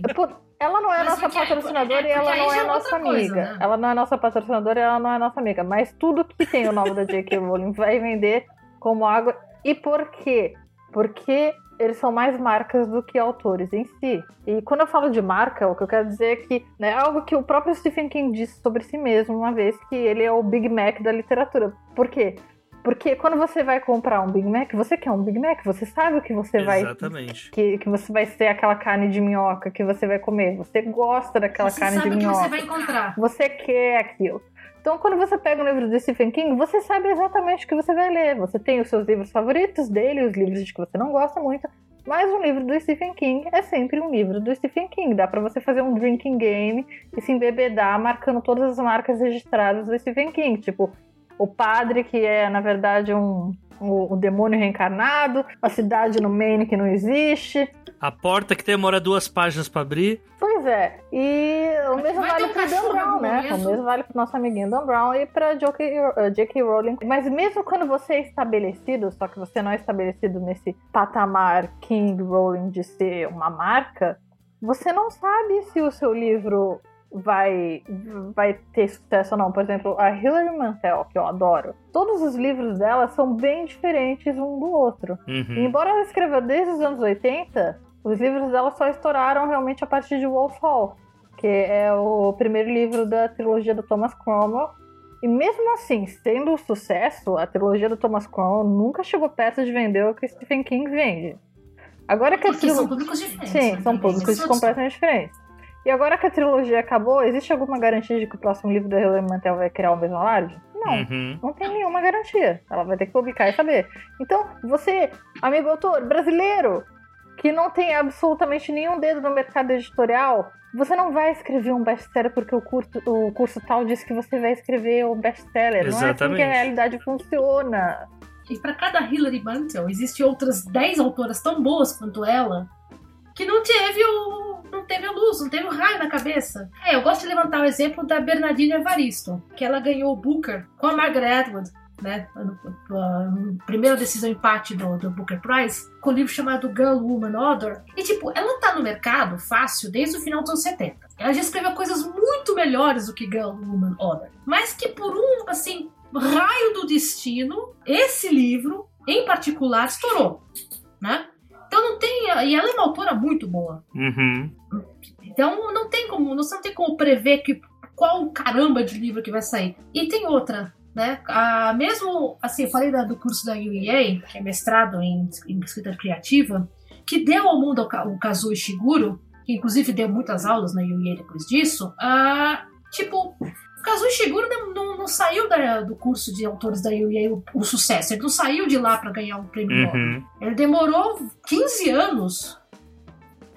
ela não é Mas nossa patrocinadora é, e ela não é, é nossa amiga. Coisa, né? Ela não é nossa patrocinadora e ela não é nossa amiga. Mas tudo que tem o nome da J.K. Rowling vai vender como água. E por quê? Porque eles são mais marcas do que autores em si. E quando eu falo de marca, o que eu quero dizer é que né, é algo que o próprio Stephen King disse sobre si mesmo uma vez, que ele é o Big Mac da literatura. Por quê? Porque quando você vai comprar um Big Mac, você quer um Big Mac, você sabe o que você Exatamente. vai. Que, que você vai ser aquela carne de minhoca que você vai comer. Você gosta daquela você carne de minhoca. Você vai encontrar. Você quer aquilo. Então, quando você pega um livro do Stephen King, você sabe exatamente o que você vai ler. Você tem os seus livros favoritos dele, os livros de que você não gosta muito. Mas um livro do Stephen King é sempre um livro do Stephen King. Dá para você fazer um drinking game e se embebedar marcando todas as marcas registradas do Stephen King. Tipo, o padre, que é, na verdade, um, o, o, demônio reencarnado, a cidade no Maine que não existe. A porta que demora duas páginas para abrir. Pois é. E o mesmo Vai vale pro Dan Brown, né? O mesmo vale pro nosso amiguinho Dan Brown e pra J.K. Rowling. Mas mesmo quando você é estabelecido, só que você não é estabelecido nesse patamar King Rowling de ser uma marca, você não sabe se o seu livro vai, vai ter sucesso ou não. Por exemplo, a Hilary Mantel, que eu adoro, todos os livros dela são bem diferentes um do outro. Uhum. Embora ela escreva desde os anos 80, os livros dela só estouraram realmente a partir de Wolf Hall, que é o primeiro livro da trilogia do Thomas Cromwell. E mesmo assim, sendo um sucesso, a trilogia do Thomas Cromwell nunca chegou perto de vender o que Stephen King vende. Agora que a trilogia... são públicos diferentes. Sim, né? são públicos completamente diferentes. E agora que a trilogia acabou, existe alguma garantia de que o próximo livro da Hilary Mantel vai criar o mesmo alarde? Não, uhum. não tem nenhuma garantia. Ela vai ter que publicar e saber. Então, você, amigo autor brasileiro, que não tem absolutamente nenhum dedo no mercado editorial, você não vai escrever um best-seller porque o curso, o curso tal diz que você vai escrever um best-seller. Não é assim que a realidade funciona. E para cada Hilary Mantel, existem outras 10 autoras tão boas quanto ela que não teve o não teve a luz, não teve o raio na cabeça. É, eu gosto de levantar o exemplo da Bernardine Evaristo, que ela ganhou o Booker com a Margaret Atwood, né? Primeira decisão empate do, do Booker Prize, com um livro chamado Girl, Woman, Other. E, tipo, ela tá no mercado fácil desde o final dos anos 70. Ela já escreveu coisas muito melhores do que Girl, Woman, Other. Mas que por um, assim, raio do destino, esse livro, em particular, estourou, né? Então não tem. E ela é uma autora muito boa. Uhum. Então não tem como. Você não tem como prever que, qual caramba de livro que vai sair. E tem outra. Né? A, mesmo, assim, eu falei da, do curso da UEA, que é mestrado em, em escrita criativa, que deu ao mundo o Kazuo Ishiguro, que inclusive deu muitas aulas na UEA depois disso, uh, tipo, o Kazuo Ishiguro não, não, não saiu da, do curso de autores da UEA o, o, sucesso. Ele não saiu de lá para ganhar um prêmio uhum. Ele demorou 15 anos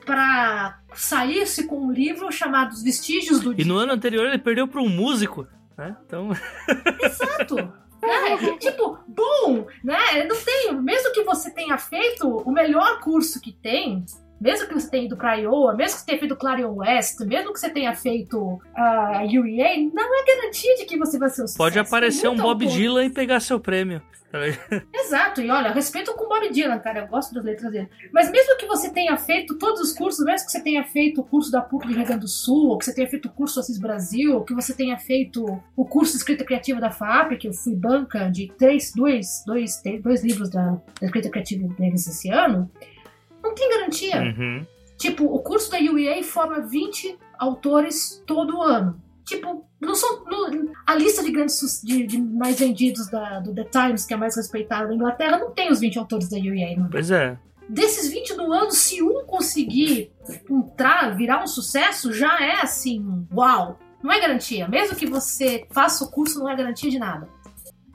pra sair-se com um livro chamado Os Vestígios do E no ano anterior ele perdeu pra um músico, né? Então. Exato. né? Tipo, bom, né? Não tem, mesmo que você tenha feito o melhor curso que tem, mesmo que você tenha ido para Iowa, mesmo que você tenha feito Clarion West, mesmo que você tenha feito a uh, UEA, não é garantia de que você vai ser o sucesso. Pode aparecer um Bob. Dylan e pegar seu prêmio. Exato, e olha, respeito com o Bob Dylan, cara, eu gosto das letras dele. Mas mesmo que você tenha feito todos os cursos, mesmo que você tenha feito o curso da PUC de Rio Grande do Sul, ou que você tenha feito o curso Assis Brasil, ou que você tenha feito o curso de escrita criativa da FAP, que eu fui banca de três, dois, dois, dois livros da, da escrita criativa deles esse ano, não tem garantia. Uhum. Tipo, o curso da UEA forma 20 autores todo ano. Tipo, não são. Não, a lista de grandes de, de, mais vendidos da, do The Times, que é mais respeitada da Inglaterra, não tem os 20 autores da UEA. Não. Pois é. Desses 20 do ano, se um conseguir entrar, virar um sucesso, já é assim, uau! Não é garantia. Mesmo que você faça o curso, não é garantia de nada.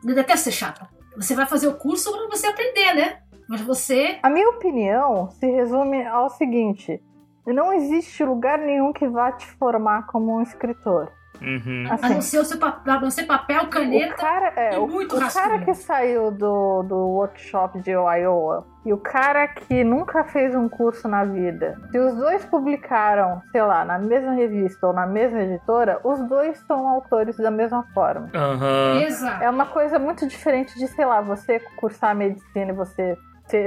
Eu detesto ser chata. Você vai fazer o curso para você aprender, né? Mas você. A minha opinião se resume ao seguinte: não existe lugar nenhum que vá te formar como um escritor. Uhum. Assim, a, não ser o seu papel, a não ser papel, caneta. O cara, é, o, muito o cara que saiu do, do workshop de Iowa e o cara que nunca fez um curso na vida, se os dois publicaram, sei lá, na mesma revista ou na mesma editora, os dois são autores da mesma forma. Uhum. Exato. É uma coisa muito diferente de, sei lá, você cursar medicina e você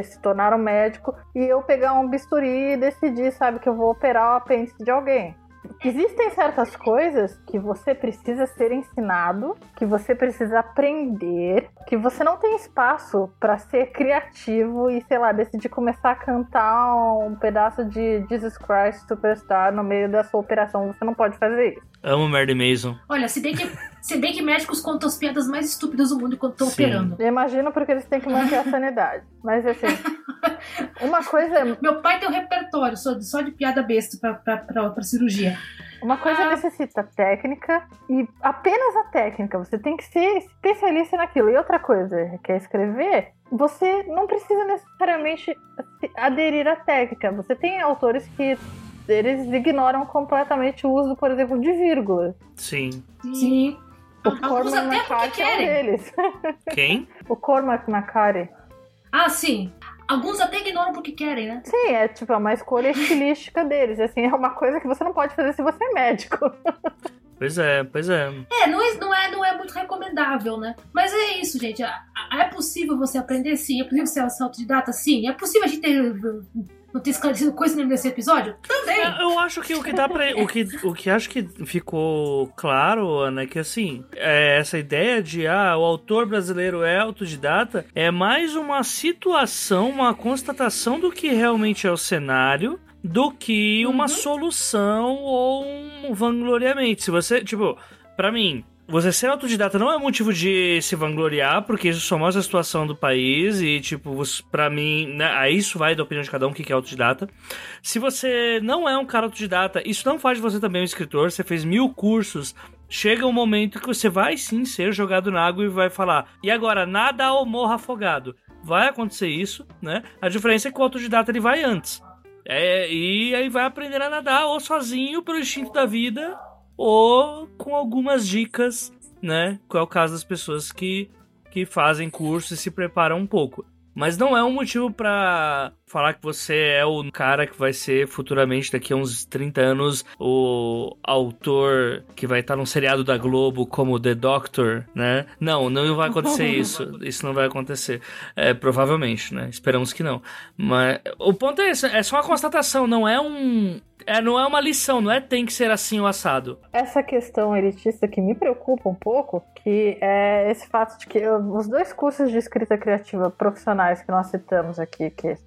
se tornar um médico e eu pegar um bisturi e decidir, sabe, que eu vou operar o apêndice de alguém. Existem certas coisas que você precisa ser ensinado, que você precisa aprender, que você não tem espaço para ser criativo e, sei lá, decidir começar a cantar um pedaço de Jesus Christ Superstar no meio da sua operação. Você não pode fazer isso. Amo Mary Mason. Olha, se bem que, se bem que médicos contam as piadas mais estúpidas do mundo quando estão operando. Eu imagino porque eles têm que manter a sanidade. Mas assim, uma coisa. É Meu pai tem um repertório só de, só de piada besta pra, pra, pra, pra cirurgia. Uma coisa ah. necessita técnica e apenas a técnica. Você tem que ser especialista naquilo. E outra coisa, quer escrever, você não precisa necessariamente aderir à técnica. Você tem autores que eles ignoram completamente o uso, por exemplo, de vírgula. Sim. Sim. O Cormac McCarthy é um deles. Quem? o Cormac McCarthy. Ah, sim. Alguns até ignoram porque querem, né? Sim, é tipo é uma escolha estilística deles. Assim, é uma coisa que você não pode fazer se você é médico. Pois é, pois é. É, não é, não é, não é muito recomendável, né? Mas é isso, gente. É possível você aprender? Sim. É possível ser autodidata? Sim. É possível a gente ter não ter esclarecido coisa nenhuma nesse episódio? Também. É, eu acho que o que dá pra. o, que, o que acho que ficou claro, Ana, é que assim, é essa ideia de ah, o autor brasileiro é autodidata é mais uma situação, uma constatação do que realmente é o cenário do que uma uhum. solução ou um vangloriamento. Se você, tipo, para mim, você ser autodidata não é motivo de se vangloriar, porque isso só mostra a situação do país e, tipo, pra mim, né, aí isso vai da opinião de cada um, que é autodidata. Se você não é um cara autodidata, isso não faz de você também um escritor, você fez mil cursos, chega um momento que você vai sim ser jogado na água e vai falar, e agora, nada ou morra afogado. Vai acontecer isso, né? A diferença é que o autodidata ele vai antes. É, e aí vai aprender a nadar ou sozinho pelo instinto da vida ou com algumas dicas, né? Qual é o caso das pessoas que, que fazem curso e se preparam um pouco. Mas não é um motivo para falar que você é o cara que vai ser futuramente, daqui a uns 30 anos, o autor que vai estar num seriado da Globo como The Doctor, né? Não, não vai acontecer isso. Isso não vai acontecer. É, provavelmente, né? Esperamos que não. Mas o ponto é esse, é só uma constatação, não é um. É, não é uma lição, não é tem que ser assim o assado. Essa questão elitista que me preocupa um pouco, que é esse fato de que os dois cursos de escrita criativa profissionais que nós citamos aqui, que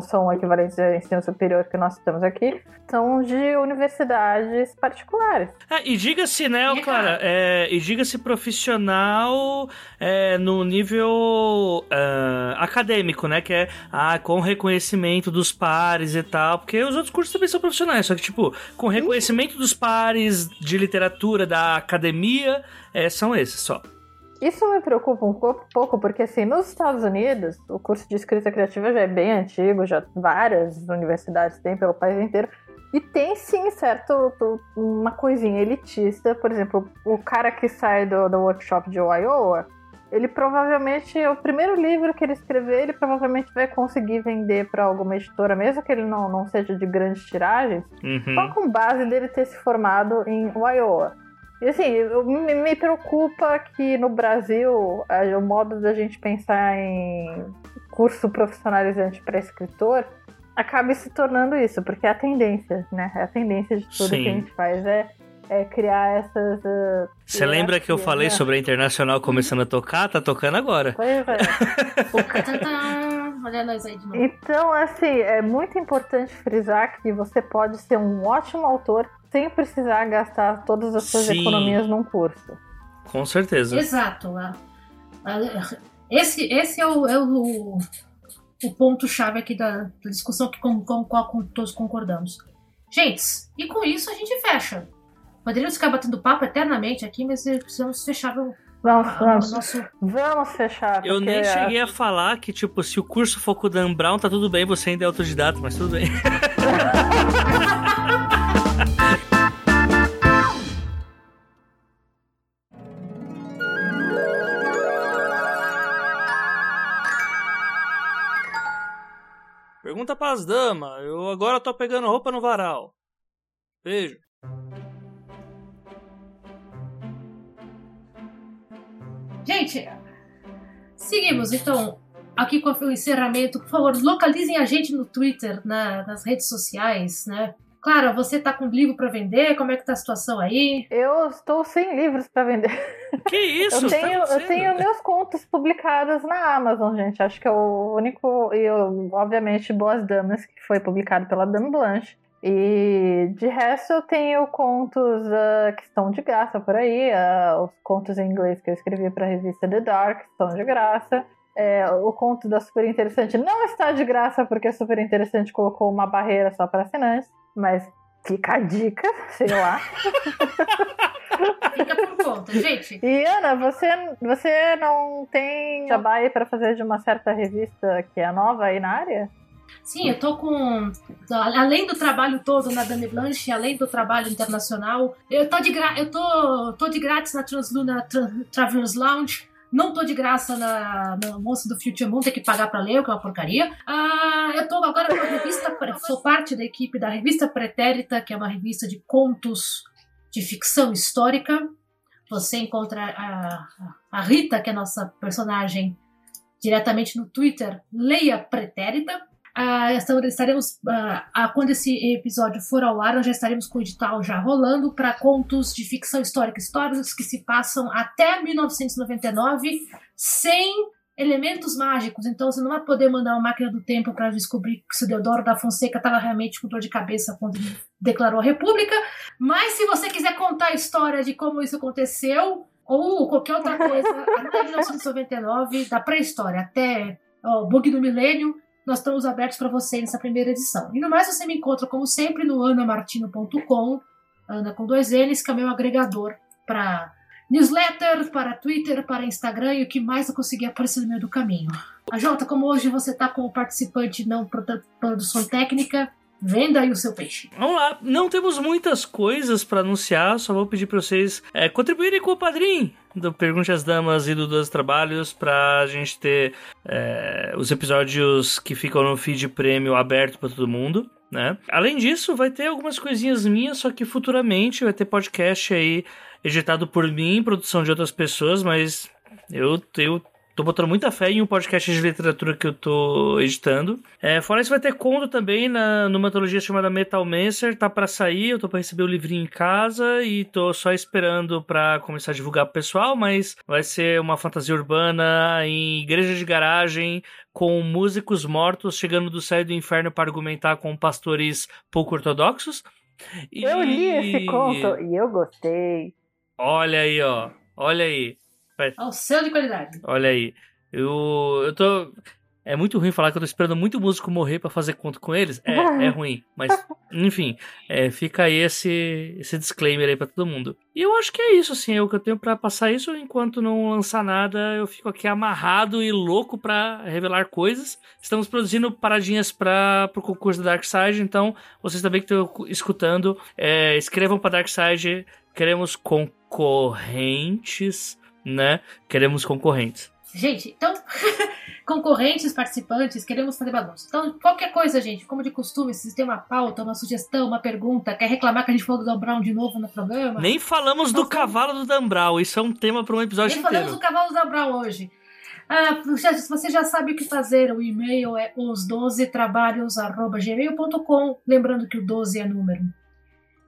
são equivalentes ao ensino superior que nós temos aqui, são de universidades particulares. É, e diga-se, né, e Clara, é, e diga-se profissional é, no nível uh, acadêmico, né, que é ah, com reconhecimento dos pares e tal, porque os outros cursos também são profissionais, só que, tipo, com reconhecimento dos pares de literatura da academia, é, são esses só. Isso me preocupa um pouco, porque assim, nos Estados Unidos, o curso de escrita criativa já é bem antigo, já várias universidades têm pelo país inteiro. E tem sim, certo, uma coisinha elitista. Por exemplo, o cara que sai do, do workshop de Iowa, ele provavelmente, o primeiro livro que ele escrever, ele provavelmente vai conseguir vender para alguma editora, mesmo que ele não, não seja de grandes tiragens, uhum. só com base dele ter se formado em Iowa. E assim, me, me preocupa que no Brasil o modo da gente pensar em curso profissionalizante para escritor acabe se tornando isso, porque é a tendência, né? É a tendência de tudo Sim. que a gente faz é, é criar essas. Uh, Você lembra que eu falei né? sobre a internacional começando a tocar? Tá tocando agora. Pois é. Olha nós aí de novo. Então, assim, é muito importante frisar que você pode ser um ótimo autor sem precisar gastar todas as suas Sim. economias num curso. Com certeza. Exato. Esse, esse é o, é o, o ponto-chave aqui da, da, discussão que, com, com qual todos concordamos. Gente, e com isso a gente fecha. Poderíamos ficar batendo papo eternamente aqui, mas precisamos fechar o, Vamos, vamos. Nosso... vamos fechar. Eu nem cheguei a falar que, tipo, se o curso for com o Dan Brown, tá tudo bem, você ainda é autodidata, mas tudo bem. Pergunta pras damas. Eu agora tô pegando roupa no varal. Beijo. Gente, seguimos então aqui com o encerramento. Por favor, localizem a gente no Twitter, na, nas redes sociais, né? Claro, você tá com livro para vender? Como é que tá a situação aí? Eu estou sem livros para vender. Que isso? eu, tenho, tá eu tenho meus contos publicados na Amazon, gente. Acho que é o único. E eu, obviamente, Boas Damas, que foi publicado pela Dame Blanche. E de resto eu tenho contos uh, que estão de graça por aí. Uh, os contos em inglês que eu escrevi para a revista The Dark estão de graça. É, o conto da Super Interessante não está de graça porque a Super Interessante colocou uma barreira só para assinantes. Mas fica a dica, sei lá. Fica por conta, gente. E Ana, você, você não tem trabalho para fazer de uma certa revista que é nova aí na área? Sim, eu tô com. Além do trabalho todo na Dame Blanche, além do trabalho internacional, eu tô de, gra... eu tô, tô de grátis na Transluna Tra Travelers Lounge não tô de graça na, na Moça do Future Moon, tem que pagar pra ler, que é uma porcaria. Ah, eu tô agora com a revista, sou parte da equipe da revista Pretérita, que é uma revista de contos de ficção histórica. Você encontra a, a Rita, que é a nossa personagem, diretamente no Twitter, Leia Pretérita. Ah, estaremos, ah, quando esse episódio for ao ar, nós já estaremos com o edital já rolando para contos de ficção histórica, histórias que se passam até 1999 sem elementos mágicos. Então você não vai poder mandar uma máquina do tempo para descobrir se o Deodoro da Fonseca estava realmente com dor de cabeça quando declarou a República. Mas se você quiser contar a história de como isso aconteceu, ou qualquer outra coisa, até 1999, da pré-história até o bug do milênio, nós estamos abertos para você nessa primeira edição. E no mais, você me encontra, como sempre, no anamartino.com, Ana com dois N's, que é meu agregador para newsletter, para Twitter, para Instagram e o que mais eu conseguir aparecer no meio do caminho. A Jota, como hoje você está como participante não produção técnica, Venda aí o seu peixe. Vamos lá, não temos muitas coisas para anunciar, só vou pedir para vocês é, contribuírem com o padrinho do Pergunte às Damas e do Dois Trabalhos pra gente ter é, os episódios que ficam no feed prêmio aberto para todo mundo. Né? Além disso, vai ter algumas coisinhas minhas, só que futuramente vai ter podcast aí editado por mim, produção de outras pessoas, mas eu, eu Tô botando muita fé em um podcast de literatura que eu tô editando. É, fora isso, vai ter conto também na, numa antologia chamada Metal Mancer. Tá para sair, eu tô pra receber o livrinho em casa e tô só esperando para começar a divulgar pro pessoal, mas vai ser uma fantasia urbana em igreja de garagem com músicos mortos chegando do céu do inferno para argumentar com pastores pouco ortodoxos. E... Eu li esse conto e eu gostei. Olha aí, ó. Olha aí. Ao seu de qualidade. Olha aí. Eu, eu tô. É muito ruim falar que eu tô esperando muito músico morrer para fazer conto com eles. É, é ruim. Mas, enfim, é, fica aí esse, esse disclaimer aí pra todo mundo. E eu acho que é isso, assim, é o que eu tenho para passar isso. Enquanto não lançar nada, eu fico aqui amarrado e louco para revelar coisas. Estamos produzindo paradinhas para o concurso da Dark Side, então vocês também que estão escutando, é, escrevam para Dark Side. Queremos concorrentes, né? Queremos concorrentes. Gente, então, concorrentes, participantes, queremos fazer bagunça. Então, qualquer coisa, gente, como de costume, se tem uma pauta, uma sugestão, uma pergunta, quer reclamar que a gente falou do Dan Brown de novo no programa. Nem falamos do cavalo do Dan Brown, isso é um tema para um episódio Nem inteiro. falamos do cavalo do Dan Brown hoje. Ah, você já sabe o que fazer, o e-mail é os12trabalhos.gmail.com, lembrando que o 12 é número.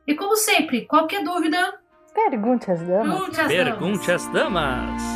E como sempre, qualquer dúvida... Pergunte às damas. Pergunte às Pergunte damas.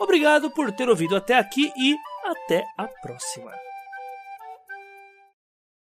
Obrigado por ter ouvido até aqui e até a próxima.